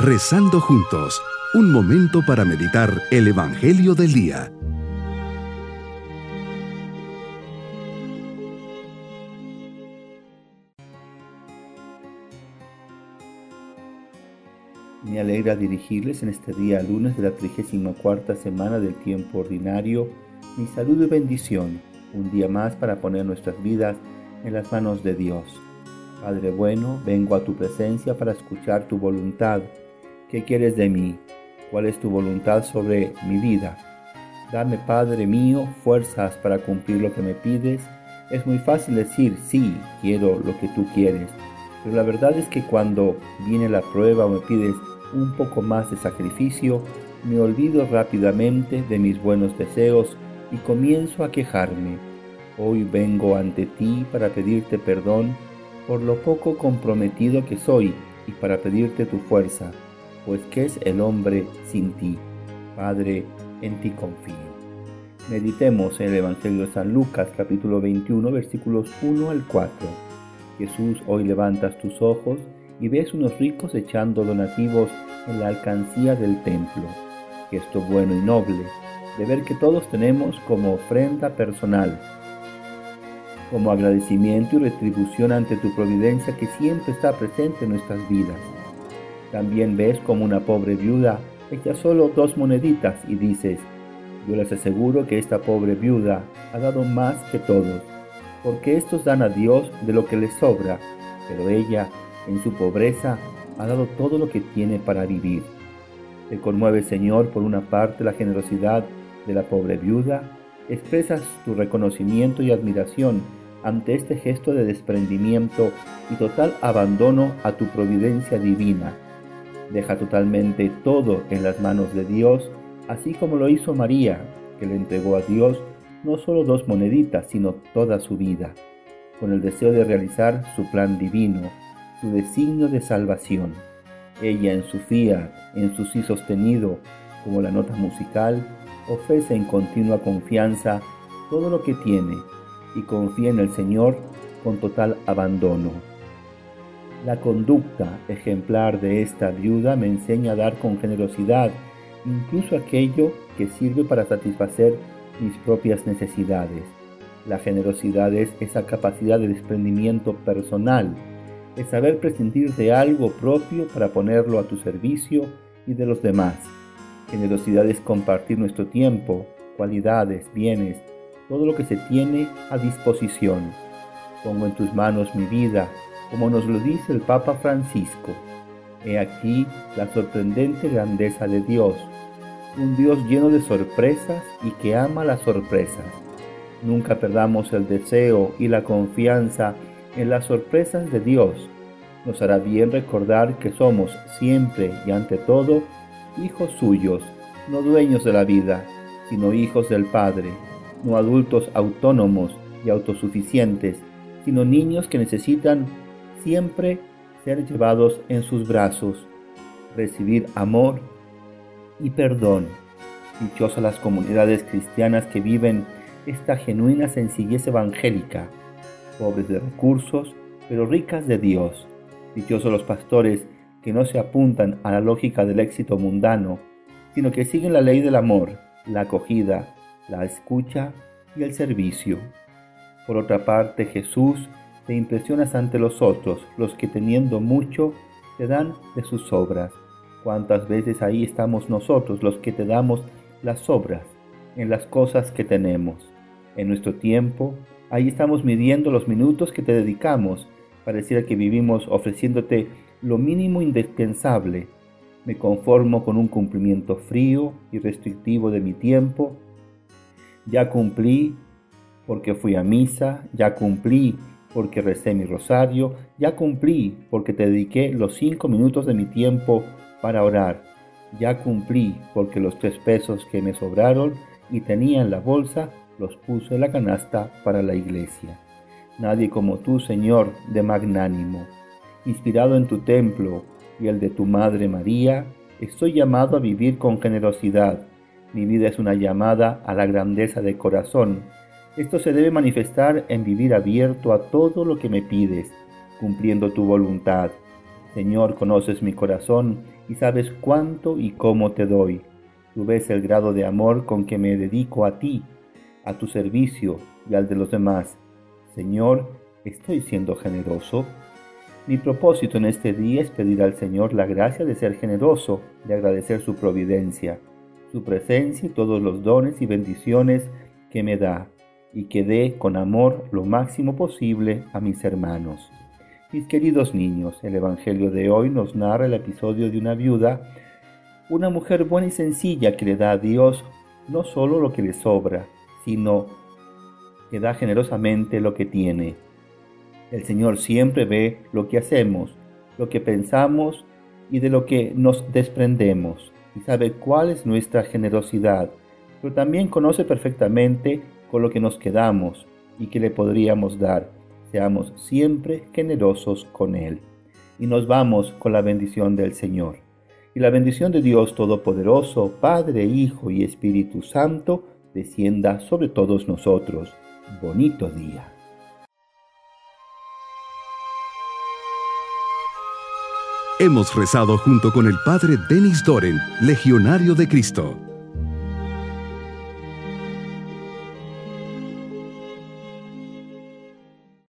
Rezando juntos, un momento para meditar el Evangelio del Día. Me alegra dirigirles en este día lunes de la 34 semana del tiempo ordinario mi salud y bendición, un día más para poner nuestras vidas en las manos de Dios. Padre bueno, vengo a tu presencia para escuchar tu voluntad. ¿Qué quieres de mí? ¿Cuál es tu voluntad sobre mi vida? Dame, Padre mío, fuerzas para cumplir lo que me pides. Es muy fácil decir, sí, quiero lo que tú quieres, pero la verdad es que cuando viene la prueba o me pides un poco más de sacrificio, me olvido rápidamente de mis buenos deseos y comienzo a quejarme. Hoy vengo ante ti para pedirte perdón por lo poco comprometido que soy y para pedirte tu fuerza, pues ¿qué es el hombre sin ti? Padre, en ti confío. Meditemos en el Evangelio de San Lucas capítulo 21 versículos 1 al 4. Jesús, hoy levantas tus ojos y ves unos ricos echando donativos en la alcancía del templo. Gesto bueno y noble, de ver que todos tenemos como ofrenda personal como agradecimiento y retribución ante tu providencia que siempre está presente en nuestras vidas. También ves como una pobre viuda echa solo dos moneditas y dices, yo les aseguro que esta pobre viuda ha dado más que todos, porque estos dan a Dios de lo que les sobra, pero ella, en su pobreza, ha dado todo lo que tiene para vivir. Te conmueve, Señor, por una parte la generosidad de la pobre viuda, expresas tu reconocimiento y admiración ante este gesto de desprendimiento y total abandono a tu providencia divina. Deja totalmente todo en las manos de Dios, así como lo hizo María, que le entregó a Dios no solo dos moneditas, sino toda su vida, con el deseo de realizar su plan divino, su designio de salvación. Ella en su fía, en su sí sostenido, como la nota musical, ofrece en continua confianza todo lo que tiene y confía en el Señor con total abandono. La conducta ejemplar de esta viuda me enseña a dar con generosidad incluso aquello que sirve para satisfacer mis propias necesidades. La generosidad es esa capacidad de desprendimiento personal, es saber prescindir de algo propio para ponerlo a tu servicio y de los demás. Generosidad es compartir nuestro tiempo, cualidades, bienes, todo lo que se tiene a disposición. Pongo en tus manos mi vida, como nos lo dice el Papa Francisco. He aquí la sorprendente grandeza de Dios, un Dios lleno de sorpresas y que ama las sorpresas. Nunca perdamos el deseo y la confianza en las sorpresas de Dios. Nos hará bien recordar que somos siempre y ante todo hijos suyos, no dueños de la vida, sino hijos del Padre no adultos autónomos y autosuficientes, sino niños que necesitan siempre ser llevados en sus brazos, recibir amor y perdón. Dichosas las comunidades cristianas que viven esta genuina sencillez evangélica, pobres de recursos, pero ricas de Dios. Dichosos los pastores que no se apuntan a la lógica del éxito mundano, sino que siguen la ley del amor, la acogida, la escucha y el servicio. Por otra parte, Jesús te impresionas ante los otros, los que teniendo mucho te dan de sus obras. ¿Cuántas veces ahí estamos nosotros, los que te damos las obras en las cosas que tenemos? En nuestro tiempo, ahí estamos midiendo los minutos que te dedicamos. Pareciera que vivimos ofreciéndote lo mínimo indispensable. Me conformo con un cumplimiento frío y restrictivo de mi tiempo ya cumplí porque fui a misa, ya cumplí porque recé mi rosario, ya cumplí porque te dediqué los cinco minutos de mi tiempo para orar, ya cumplí porque los tres pesos que me sobraron y tenía en la bolsa los puse en la canasta para la iglesia. Nadie como tú, Señor, de magnánimo. Inspirado en tu templo y el de tu Madre María, estoy llamado a vivir con generosidad mi vida es una llamada a la grandeza de corazón. Esto se debe manifestar en vivir abierto a todo lo que me pides, cumpliendo tu voluntad. Señor, conoces mi corazón y sabes cuánto y cómo te doy. Tú ves el grado de amor con que me dedico a ti, a tu servicio y al de los demás. Señor, ¿estoy siendo generoso? Mi propósito en este día es pedir al Señor la gracia de ser generoso, de agradecer su providencia, su presencia y todos los dones y bendiciones que me da, y que dé con amor lo máximo posible a mis hermanos. Mis queridos niños, el Evangelio de hoy nos narra el episodio de una viuda, una mujer buena y sencilla que le da a Dios no solo lo que le sobra, sino que da generosamente lo que tiene el Señor siempre ve lo que hacemos, lo que pensamos y de lo que nos desprendemos y sabe cuál es nuestra generosidad, pero también conoce perfectamente con lo que nos quedamos y que le podríamos dar. Seamos siempre generosos con Él. Y nos vamos con la bendición del Señor. Y la bendición de Dios Todopoderoso, Padre, Hijo y Espíritu Santo, descienda sobre todos nosotros. Bonito día. Hemos rezado junto con el Padre Denis Doren, Legionario de Cristo.